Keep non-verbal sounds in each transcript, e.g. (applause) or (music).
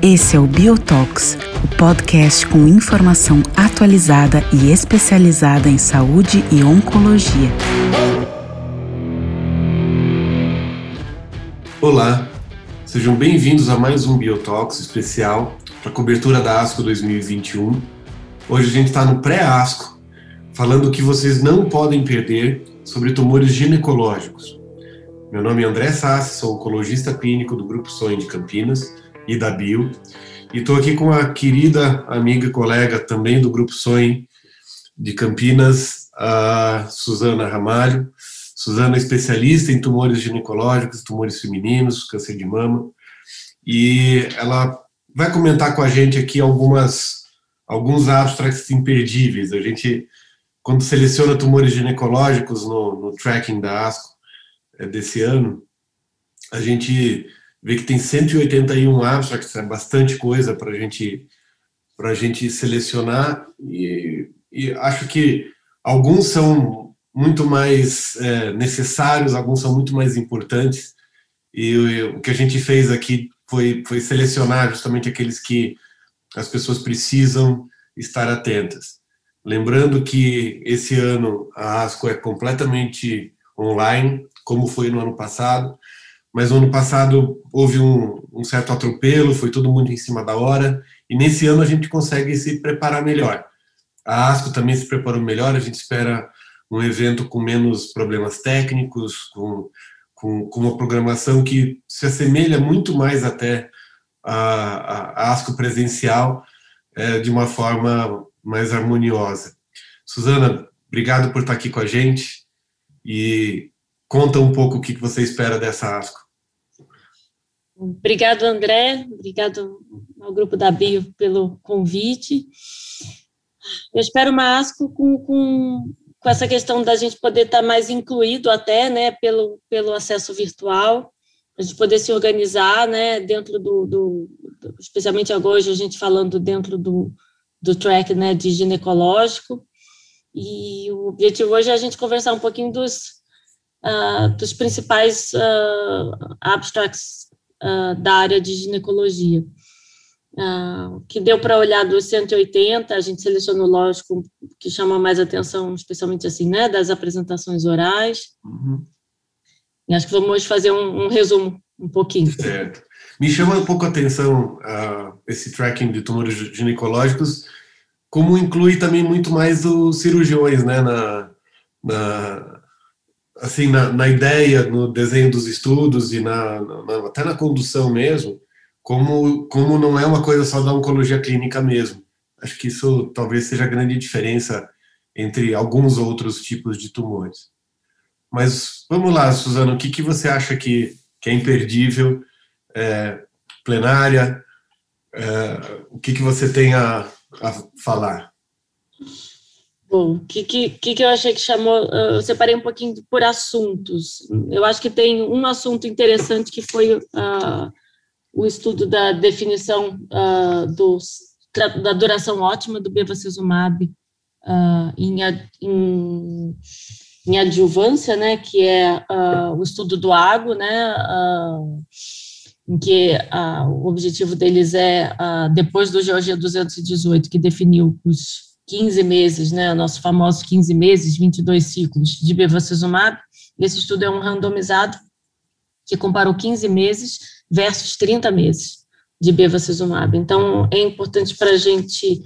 Esse é o Biotox, o podcast com informação atualizada e especializada em saúde e oncologia. Olá, sejam bem-vindos a mais um Biotox especial para a cobertura da ASCO 2021. Hoje a gente está no pré-ASCO, falando o que vocês não podem perder sobre tumores ginecológicos. Meu nome é André Sassi, sou oncologista clínico do Grupo Sonho de Campinas e da Bio. E estou aqui com a querida amiga e colega também do Grupo Sonho de Campinas, a Suzana Ramalho. Suzana é especialista em tumores ginecológicos, tumores femininos, câncer de mama. E ela vai comentar com a gente aqui algumas alguns abstracts imperdíveis. A gente, quando seleciona tumores ginecológicos no, no tracking da ASCO é, desse ano, a gente vê que tem 181 abstracts, é bastante coisa para gente, a gente selecionar, e, e, acho que alguns são muito mais é, necessários, alguns são muito mais importantes, e, e o que a gente fez aqui foi, foi selecionar justamente aqueles que as pessoas precisam estar atentas. Lembrando que esse ano a ASCO é completamente online, como foi no ano passado, mas no ano passado houve um, um, certo atropelo, foi todo mundo em cima da hora, e nesse ano a gente consegue se preparar melhor. A ASCO também se preparou melhor, a gente espera um evento com menos problemas técnicos, com, com, com uma programação que se assemelha muito mais até a, a ASCO presencial, é, de uma forma mais harmoniosa. Suzana, obrigado por estar aqui com a gente e conta um pouco o que você espera dessa ASCO. Obrigado, André. Obrigado ao grupo da Bio pelo convite. Eu espero uma ASCO com, com, com essa questão da gente poder estar mais incluído até, né, pelo, pelo acesso virtual, a gente poder se organizar, né, dentro do, do, do especialmente agora a gente falando dentro do, do track, né, de ginecológico, e o objetivo hoje é a gente conversar um pouquinho dos, uh, dos principais uh, abstracts uh, da área de ginecologia. Uh, que deu para olhar dos 180, a gente selecionou, lógico, que chama mais atenção, especialmente assim, né, das apresentações orais. Uhum. E acho que vamos hoje fazer um, um, resumo, um pouquinho. Certo. Me chama um pouco a atenção uh, esse tracking de tumores ginecológicos, como inclui também muito mais os cirurgiões, né, na, na assim, na, na, ideia, no desenho dos estudos e na, na, até na condução mesmo, como, como não é uma coisa só da oncologia clínica mesmo. Acho que isso talvez seja a grande diferença entre alguns outros tipos de tumores. Mas vamos lá, Suzana, o que, que você acha que, que é imperdível, é, plenária, é, o que, que você tem a, a falar? Bom, o que, que, que eu achei que chamou? Eu separei um pouquinho por assuntos. Eu acho que tem um assunto interessante que foi uh, o estudo da definição uh, dos, da duração ótima do bevacizumab uh, em, em, em, adjuvância, né, que é o estudo do água, né, em que o objetivo deles é, depois do GOG 218, que definiu os 15 meses, né, nosso famoso 15 meses, 22 ciclos de bevacizumab. Esse estudo é um randomizado que comparou 15 meses versus 30 meses de bevacizumab. Então, é importante para a gente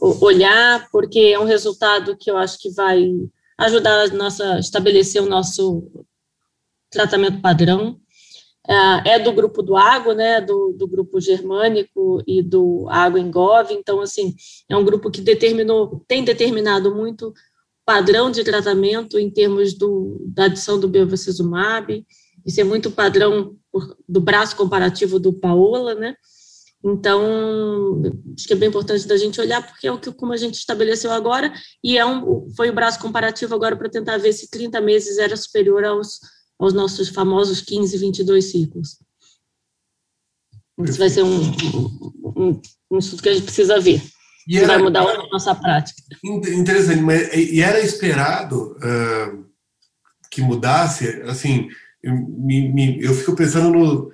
olhar, porque é um resultado que eu acho que vai ajudar a nossa, estabelecer o nosso tratamento padrão é, é do grupo do Água, né, do, do grupo germânico e do Água Engove, então, assim, é um grupo que determinou, tem determinado muito padrão de tratamento em termos do, da adição do bevacizumab, isso é muito padrão do braço comparativo do Paola, né, então, acho que é bem importante da gente olhar, porque é o que, como a gente estabeleceu agora, e é um, foi o braço comparativo agora para tentar ver se 30 meses era superior aos aos nossos famosos 15, 22 ciclos. Isso vai ser um, um, um estudo que a gente precisa ver. E era, vai mudar a nossa prática. Interessante, mas e era esperado uh, que mudasse, assim, eu, me, me, eu fico pensando no,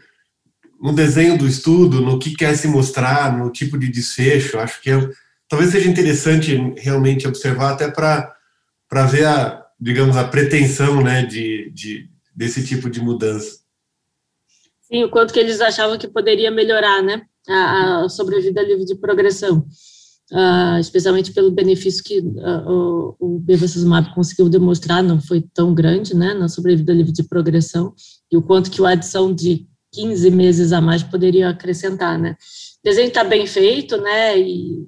no desenho do estudo, no que quer se mostrar, no tipo de desfecho. Acho que é, talvez seja interessante realmente observar até para ver a, digamos, a pretensão, né, de, de desse tipo de mudança. Sim, o quanto que eles achavam que poderia melhorar, né, a, a sobrevida livre de progressão, uh, especialmente pelo benefício que uh, o, o bevacizumab conseguiu demonstrar, não foi tão grande, né, na sobrevida livre de progressão, e o quanto que a adição de 15 meses a mais poderia acrescentar, né. O desenho está bem feito, né, e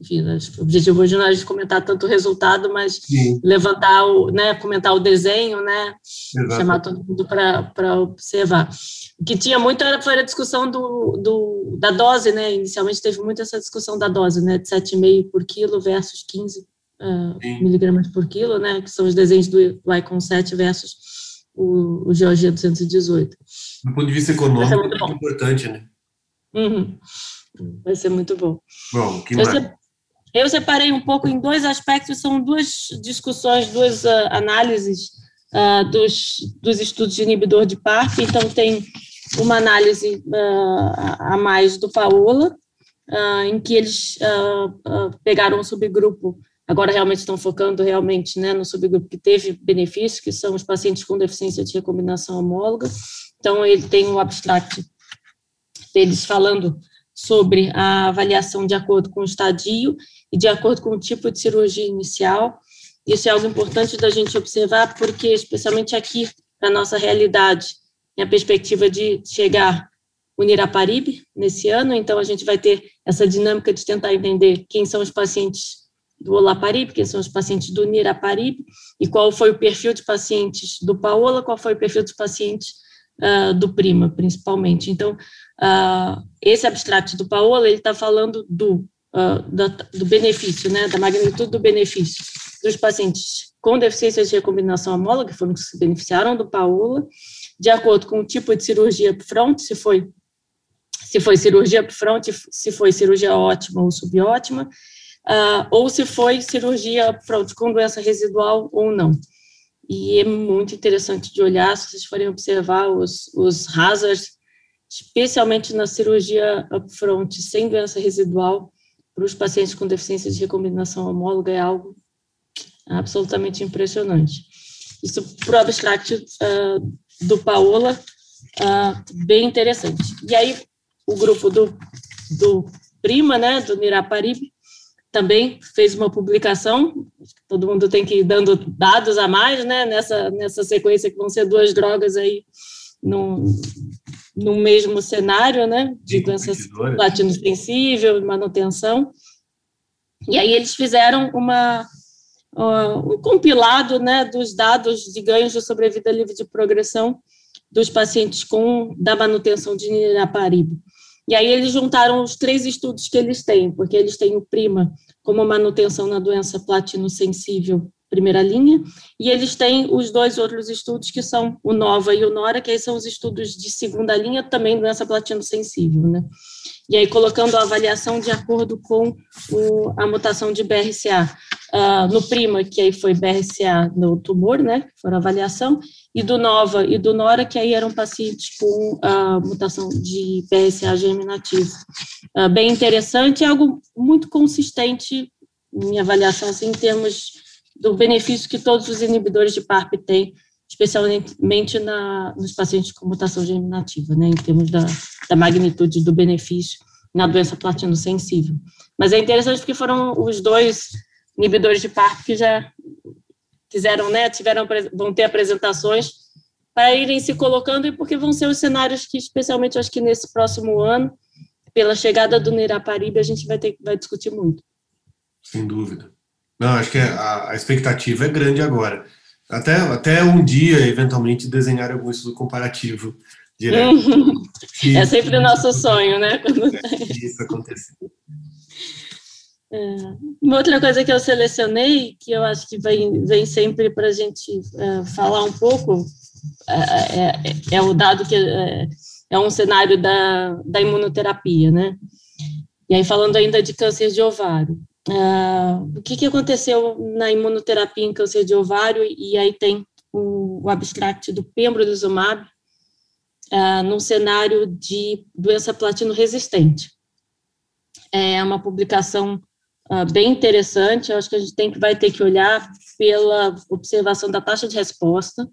enfim, o objetivo hoje não é comentar tanto o resultado, mas Sim. levantar o, né, comentar o desenho, né, Exato. chamar todo mundo para observar. O que tinha muito era, foi a discussão do, do, da dose, né, inicialmente teve muito essa discussão da dose, né, de 7,5 por quilo versus 15 uh, ah, miligramas por quilo, né, que são os desenhos do Icon 7 versus o, o GOG 218. Do ponto de vista econômico, é importante, né? Uhum. Vai ser muito bom. Bom, que mais? Eu separei um pouco em dois aspectos, são duas discussões, duas uh, análises uh, dos, dos estudos de inibidor de PARP. Então, tem uma análise uh, a mais do Paola, em que eles pegaram um subgrupo, agora realmente estão focando realmente né, no subgrupo que teve benefício, que são os pacientes com deficiência de recombinação homóloga. Então, ele tem um abstract deles falando sobre a avaliação de acordo com o estadio e de acordo com o tipo de cirurgia inicial. Isso é algo importante da gente observar, porque, especialmente aqui, para a nossa realidade, tem a perspectiva de chegar o Niraparib nesse ano, então a gente vai ter essa dinâmica de tentar entender quem são os pacientes do Olaparib, quem são os pacientes do Niraparib, e qual foi o perfil de pacientes do Paola, qual foi o perfil dos pacientes uh, do Prima, principalmente. Então, uh, esse abstrato do Paola, ele está falando do uh, do benefício, né, da magnitude do benefício dos pacientes com deficiência de recombinação homóloga, que foram que se beneficiaram do Paola, de acordo com o tipo de cirurgia upfront, se foi se foi cirurgia upfront, se foi cirurgia ótima ou subótima, uh, ou se foi cirurgia upfront com doença residual ou não. E é muito interessante de olhar, se vocês forem observar os, os hazards, especialmente na cirurgia upfront sem doença residual, para os pacientes com deficiência de recombinação homóloga é algo absolutamente impressionante. Isso para o abstract uh, do Paola, uh, bem interessante. E aí, o grupo do, do Prima, né, do Niraparib, também fez uma publicação, todo mundo tem que ir dando dados a mais, né, nessa, nessa sequência que vão ser duas drogas aí no, no mesmo cenário, né, de doença platino sensível, manutenção. E aí eles fizeram uma, uh, um compilado, né, dos dados de ganhos de sobrevida livre de progressão dos pacientes com da manutenção de niraparib. E aí eles juntaram os três estudos que eles têm, porque eles têm o PRIMA como manutenção na doença platino sensível primeira linha, e eles têm os dois outros estudos que são o NOVA e o NORA, que aí são os estudos de segunda linha, também doença platino sensível, né? E aí colocando a avaliação de acordo com o, a mutação de BRCA. Uh, ah, no PRIMA, que aí foi BRCA no tumor, né, foi a avaliação, e do NOVA e do NORA, que aí eram pacientes com a uh, mutação de BRCA germinativo. Uh, bem interessante, é algo muito consistente, minha avaliação, assim, em termos do benefício que todos os inibidores de PARP têm, especialmente na, nos pacientes com mutação germinativa, né, em termos da, da magnitude do benefício na doença platino sensível. Mas é interessante porque foram os dois inibidores de PARP que já fizeram, né, tiveram, vão ter apresentações para irem se colocando e porque vão ser os cenários que, especialmente, acho que nesse próximo ano, pela chegada do Niraparib, a gente vai ter vai discutir muito. Sem dúvida. Não, acho que a, a, expectativa é grande agora. Até, até um dia, eventualmente, desenhar algum estudo comparativo direto. (laughs) é sempre o nosso sonho, né? Quando... É, isso acontecer. É, uma outra coisa que eu selecionei, que eu acho que vem, vem sempre para a gente é, falar um pouco, é, é, é, o dado que é, é um cenário da, da imunoterapia, né? E aí, falando ainda de câncer de ovário. Uh, o que, que aconteceu na imunoterapia em câncer de ovário, e aí tem o, o, abstract do pembrolizumab uh, num cenário de doença platino resistente. É uma publicação uh, bem interessante, acho que a gente tem vai ter que olhar pela observação da taxa de resposta,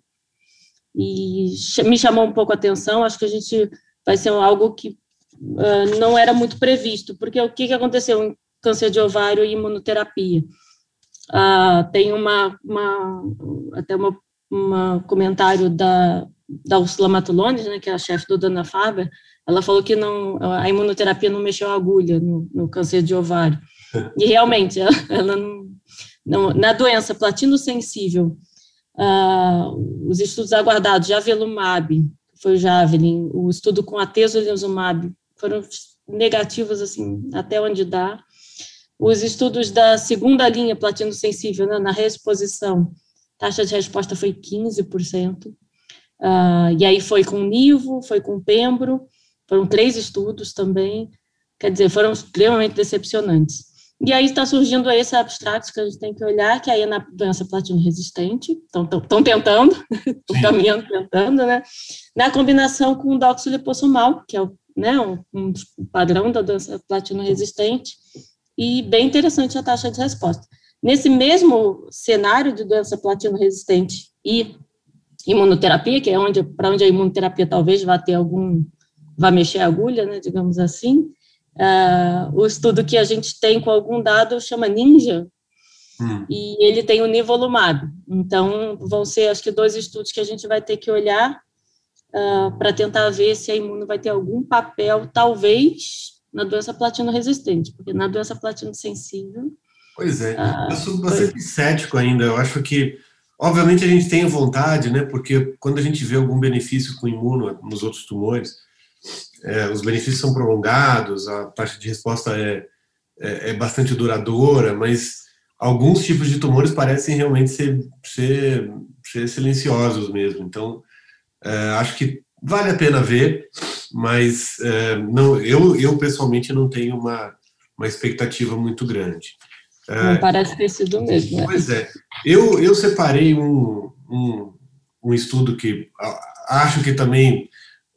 e me chamou um pouco a atenção, acho que a gente vai ser algo que uh, não era muito previsto, porque o que, que aconteceu câncer de ovário e imunoterapia? Uh, tem uma, uma até uma, uma comentário da, da Ursula Matulones, né, que é a chefe do Dana Faber, ela falou que não, a imunoterapia não mexeu a agulha no, no câncer de ovário. (laughs) E realmente, ela, ela não, não, na doença platino sensível, uh, os estudos aguardados, Javelumab, foi o Javelin, o estudo com atezolizumab, foram negativos, assim, até onde dá. Os estudos da segunda linha platino sensível, né, na reexposição, taxa de resposta foi 15%. Uh, ah, e aí foi com Nivo, foi com Pembro, foram três estudos também, quer dizer, foram extremamente decepcionantes. E aí está surgindo esse abstrato que a gente tem que olhar, que aí é na doença platino resistente, estão tentando, (laughs) estão caminhando, tentando, né? Na combinação com o doxiliposomal, que é o, né, um, um padrão da doença platino resistente, e bem interessante a taxa de resposta. Nesse mesmo cenário de doença platino resistente e imunoterapia, que é onde para onde a imunoterapia talvez vá ter algum, vá mexer a agulha, né, digamos assim, Uh, o estudo que a gente tem com algum dado chama Ninja, hum. e ele tem o nivolumab. Então, vão ser, acho que, dois estudos que a gente vai ter que olhar uh, ah, para tentar ver se a imuno vai ter algum papel, talvez, na doença platino resistente, porque na doença platino sensível. Pois é, uh, eu sou bastante foi... cético ainda. Eu acho que, obviamente, a gente tem vontade, né? Porque quando a gente vê algum benefício com imuno nos outros tumores, é, os benefícios são prolongados, a taxa de resposta é, é, é, bastante duradoura, mas alguns tipos de tumores parecem realmente ser, ser, ser silenciosos mesmo. Então, é, acho que vale a pena ver, mas é, não, eu, eu pessoalmente não tenho uma, uma expectativa muito grande. É, não parece ter sido mesmo. Né? Pois é. Eu, eu separei um, um, um estudo que acho que também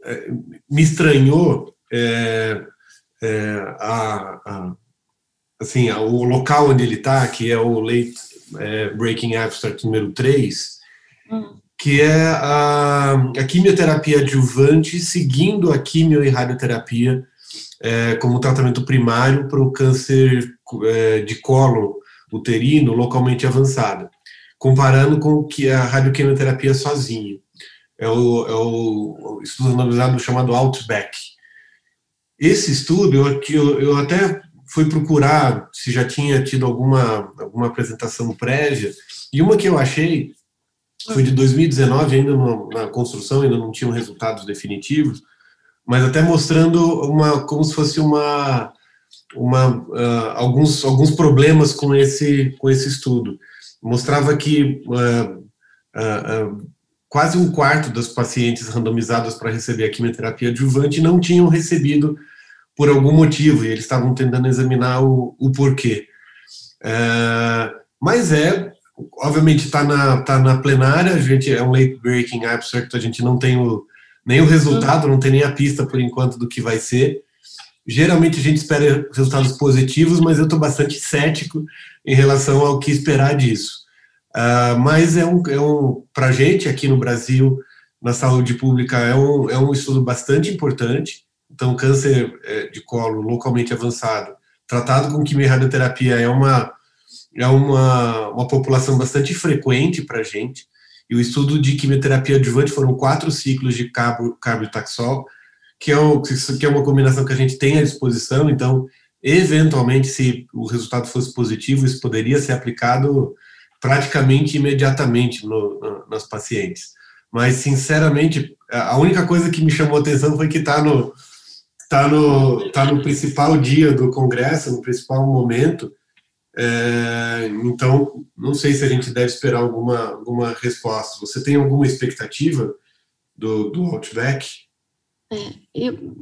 é, me estranhou é, é, a, a, assim, o local onde ele está, que é o Late é, Breaking Abstract número 3, hum. Que é a, a, quimioterapia adjuvante seguindo a quimio e radioterapia é, como tratamento primário para o câncer é, de colo uterino localmente avançado, comparando com que a radioquimioterapia sozinha é o, é o estudo analisado chamado Outback. Esse estudo, eu, eu, eu até fui procurar se já tinha tido alguma, alguma apresentação prévia, e uma que eu achei foi de 2019, ainda no, na construção, ainda não tinham resultados definitivos, mas até mostrando uma como se fosse uma, uma uh, alguns, alguns problemas com esse, com esse estudo. Mostrava que uh, uh, quase um quarto das pacientes randomizadas para receber a quimioterapia adjuvante não tinham recebido por algum motivo, e eles estavam tentando examinar o, o porquê. Mas é, obviamente está na, tá na plenária, a gente é um late breaking abstract, a gente não tem o, nem o resultado, não tem nem a pista por enquanto do que vai ser. Geralmente a gente espera resultados positivos, mas eu estou bastante cético em relação ao que esperar disso. Uh, mas é um, é um para a gente aqui no Brasil, na saúde pública, é um, é um estudo bastante importante. Então, câncer é, de colo localmente avançado, tratado com quimio-radioterapia, é uma, é uma, uma população bastante frequente para a gente. E o estudo de quimioterapia adjuvante foram quatro ciclos de carbo, carbitaxol, que é, um, que é uma combinação que a gente tem à disposição. Então, eventualmente, se o resultado fosse positivo, isso poderia ser aplicado praticamente imediatamente no, no, pacientes. Mas, sinceramente, a única coisa que me chamou atenção foi que está no, tá no, tá no principal dia do congresso, no principal momento. É, então, não sei se a gente deve esperar alguma, alguma resposta. Você tem alguma expectativa do, do Outback? É, eu,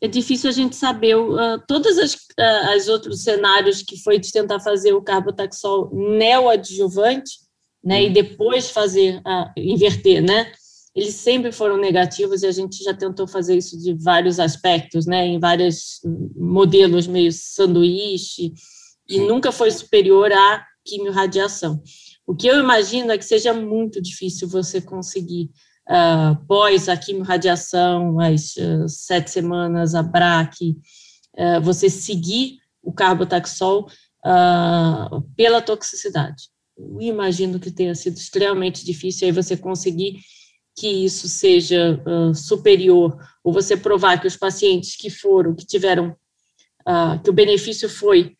é difícil a gente saber uh, todos as, uh, as outros cenários que foi de tentar fazer o carbotaxol neoadjuvante né, e depois fazer, uh, inverter, né, eles sempre foram negativos e a gente já tentou fazer isso de vários aspectos, né, em vários modelos meio sanduíche, e nunca foi superior à quimiorradiação. O que eu imagino é que seja muito difícil você conseguir, uh, pós a quimiorradiação, as uh, sete semanas, a BRAC, uh, você seguir o carbotaxol pela toxicidade. Eu imagino que tenha sido extremamente difícil aí você conseguir que isso seja superior, ou você provar que os pacientes que foram, que tiveram, que o benefício foi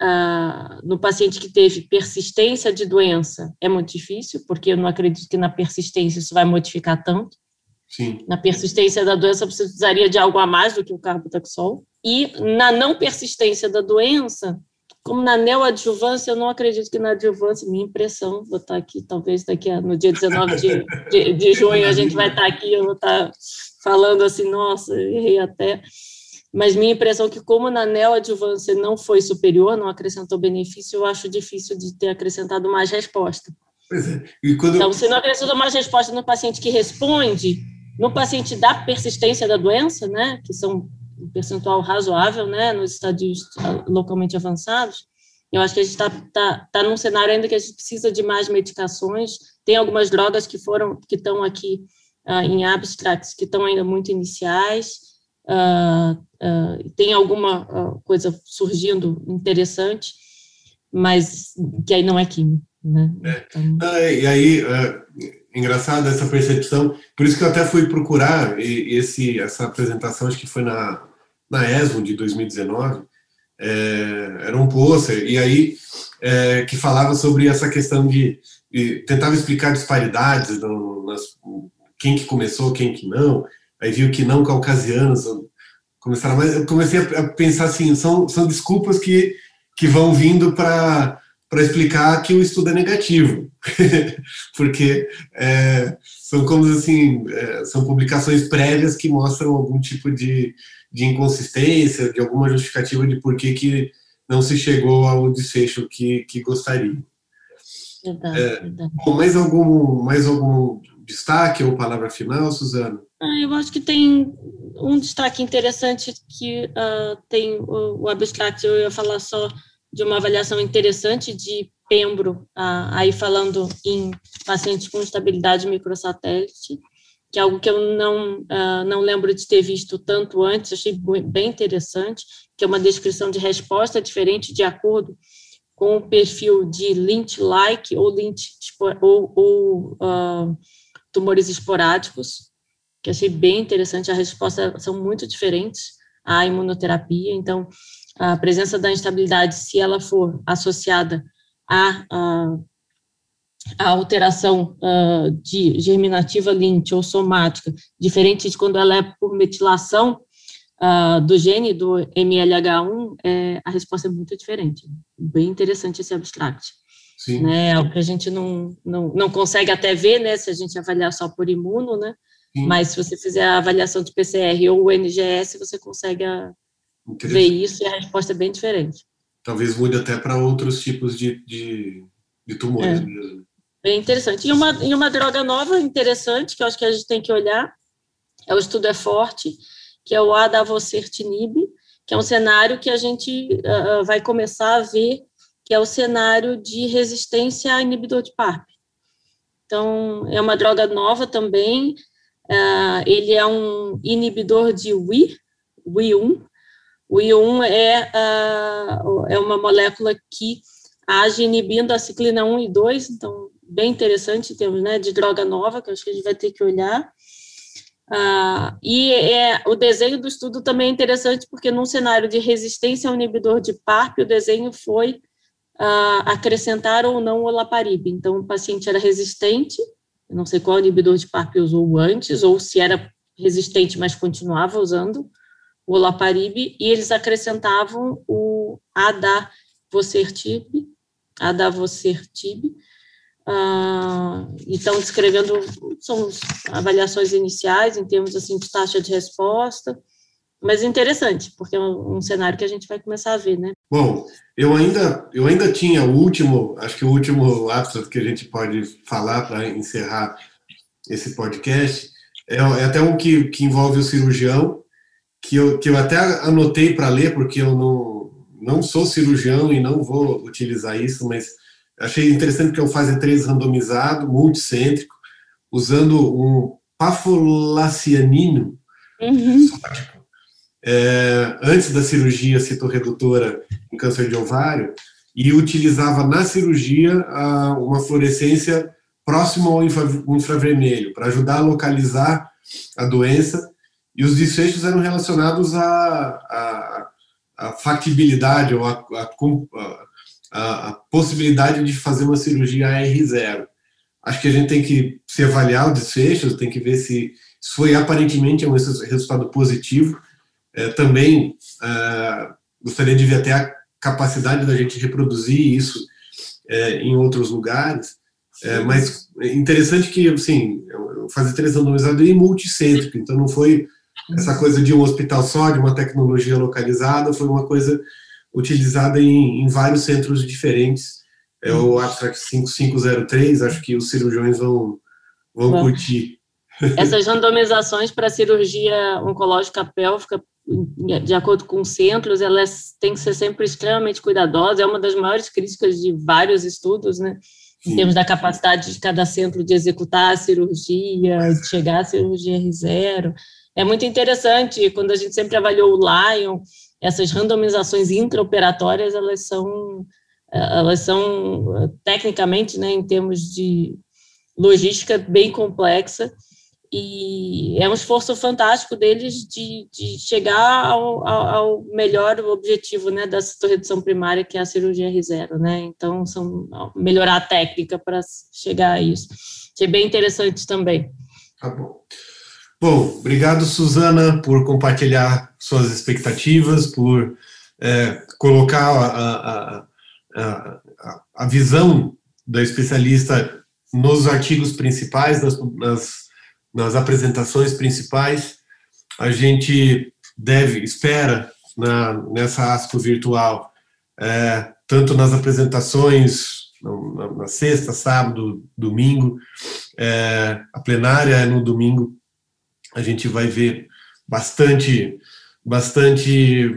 ah, no paciente que teve persistência de doença é muito difícil, porque eu não acredito que na persistência isso vai modificar tanto. Sim. Na persistência da doença, você precisaria de algo a mais do que o carbotaxol. E na não persistência da doença, como na neoadjuvância, eu não acredito que na adjuvância, minha impressão, vou estar aqui, talvez daqui a, no dia 19 de, de, de junho, a gente vai estar aqui, eu vou estar falando assim, nossa, errei até mas minha impressão é que, como na neoadjuvância não foi superior, não acrescentou benefício, eu acho difícil de ter acrescentado mais resposta. Pois é. E quando então, se não acrescentou mais resposta no paciente que responde, no paciente da persistência da doença, né, que são um percentual razoável, né, nos estadios ah, localmente avançados, eu acho que a gente está tá, tá num cenário ainda que a gente precisa de mais medicações. Tem algumas drogas que foram, que estão aqui uh, em abstracts, que estão ainda muito iniciais, uh, uh, tem alguma uh, coisa surgindo interessante, mas que aí não é químico. Né? É. Então... e aí, é, engraçado essa percepção, por isso que eu até fui procurar esse, essa apresentação, acho que foi na, na ESMO de 2019, é, era um pôster, e aí é, que falava sobre essa questão de, de tentava explicar disparidades no, nas, quem que começou, quem que não, aí viu que não caucasianos começaram, mas eu comecei a pensar assim, são, são desculpas que, que vão vindo para para explicar que o estudo é negativo, (laughs) porque é, são como assim, é, são publicações prévias que mostram algum tipo de, de inconsistência, de alguma justificativa de por que, que não se chegou ao desfecho que, que gostaria. Verdade, é, verdade. Bom, mais algum, mais algum destaque ou palavra final, Suzana? Ah, eu acho que tem um destaque interessante que uh, tem o, o, abstract, eu ia falar só de uma avaliação interessante de Pembro, uh, aí falando em pacientes com estabilidade microsatélite, que é algo que eu não, uh, não lembro de ter visto tanto antes, achei bem interessante, que é uma descrição de resposta diferente de acordo com o perfil de Lynch-like ou, Lynch, ou, ou tumores esporádicos, que achei bem interessante. As respostas são muito diferentes à imunoterapia. Então, a presença da instabilidade, se ela for associada à, à, à alteração uh, de germinativa Lynch ou somática, diferente de quando ela é por metilação uh, do gene do MLH1, é, a resposta é muito diferente. Bem interessante esse abstract. Sim. Né, é o que a gente não, não, não consegue até ver, né, se a gente avaliar só por imuno, né, Sim. Mas se você fizer a avaliação de PCR ou o NGS, você consegue a, ver isso e a resposta é bem diferente. Talvez mude até para outros tipos de, de, de tumores é. mesmo. Bem interessante. E uma, e uma droga nova interessante, que eu acho que a gente tem que olhar, é o estudo é forte, que é o adavocertinib, que é um cenário que a gente uh, vai começar a ver, que é o cenário de resistência a inibidor de PARP. Então, é uma droga nova também, Uh, ele é um inibidor de Wi, Wi1. O Wi1 é, uh, é uma molécula que age inibindo a ciclina 1 e 2, então, bem interessante em termos né, de droga nova, que acho que a gente vai ter que olhar. Uh, e é, o desenho do estudo também é interessante, porque num cenário de resistência ao inibidor de PARP, o desenho foi acrescentar ou não o olaparib. Então, o paciente era resistente, não sei qual inibidor de PARP usou antes, ou se era resistente, mas continuava usando o olaparib, e eles acrescentavam o adavocertib, adavocertib, uh, então descrevendo, são avaliações iniciais em termos assim de taxa de resposta, mas interessante, porque é um, um, cenário que a gente vai começar a ver, né? Bom, eu ainda, eu ainda tinha o último, acho que o último abstract que a gente pode falar para encerrar esse podcast é, é, até um que, que envolve o cirurgião, que eu, que eu até anotei para ler, porque eu não, não sou cirurgião e não vou utilizar isso, mas achei interessante que é um fase 3 randomizado, multicêntrico, usando um pafolacianino uhum. É, antes da cirurgia citorredutora em câncer de ovário, e utilizava na cirurgia uma fluorescência próxima ao infravermelho, para ajudar a localizar a doença, e os desfechos eram relacionados à, factibilidade ou à, possibilidade de fazer uma cirurgia AR0 acho que a gente tem que se avaliar os desfechos, tem que ver se, se foi aparentemente um resultado positivo. É, também é, gostaria de ver até a capacidade da gente reproduzir isso é, em outros lugares. É, mas é interessante que, assim, fazer três randomizado e multicêntrico, então não foi essa coisa de um hospital só, de uma tecnologia localizada, foi uma coisa utilizada em, em vários centros diferentes é o Abstract 5503, acho que os cirurgiões vão, vão Bom, curtir. Essas randomizações para cirurgia oncológica pélvica, de acordo com centros, elas têm que ser sempre extremamente cuidadosas, é uma das maiores críticas de vários estudos, né? Em termos da capacidade de cada centro de executar a cirurgia, de chegar à cirurgia R0. É muito interessante, quando a gente sempre avaliou o Lion, essas randomizações intraoperatórias, elas são elas são tecnicamente, né, em termos de logística, bem complexa e é um esforço fantástico deles de, de chegar ao, ao, melhor objetivo, né, da redução primária, que é a cirurgia R0, né, então são melhorar a técnica para chegar a isso. Achei bem interessante também. Tá bom. Bom, obrigado, Suzana, por compartilhar suas expectativas, por é, colocar a, a a, a visão da especialista nos artigos principais, nas, nas, nas, apresentações principais. A gente deve, espera, na, nessa ASCO virtual, é, tanto nas apresentações, na, na, sexta, sábado, domingo, é, a plenária é no domingo, a gente vai ver bastante, bastante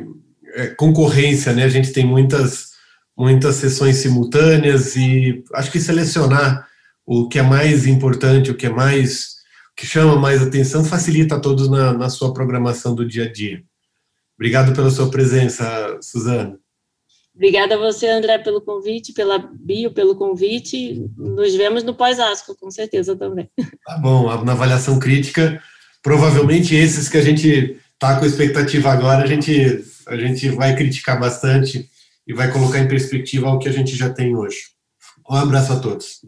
é, concorrência, né? A gente tem muitas muitas sessões simultâneas e acho que selecionar o que é mais importante, o que é mais que chama mais atenção, facilita a todos na, na sua programação do dia a dia. Obrigado pela sua presença, Suzana. Obrigada a você, André, pelo convite, pela bio, pelo convite. Nos vemos no pós-asco, com certeza também. Tá bom, na avaliação crítica, provavelmente esses que a gente está com expectativa agora, a gente, a gente vai criticar bastante e vai colocar em perspectiva o que a gente já tem hoje. Um abraço a todos.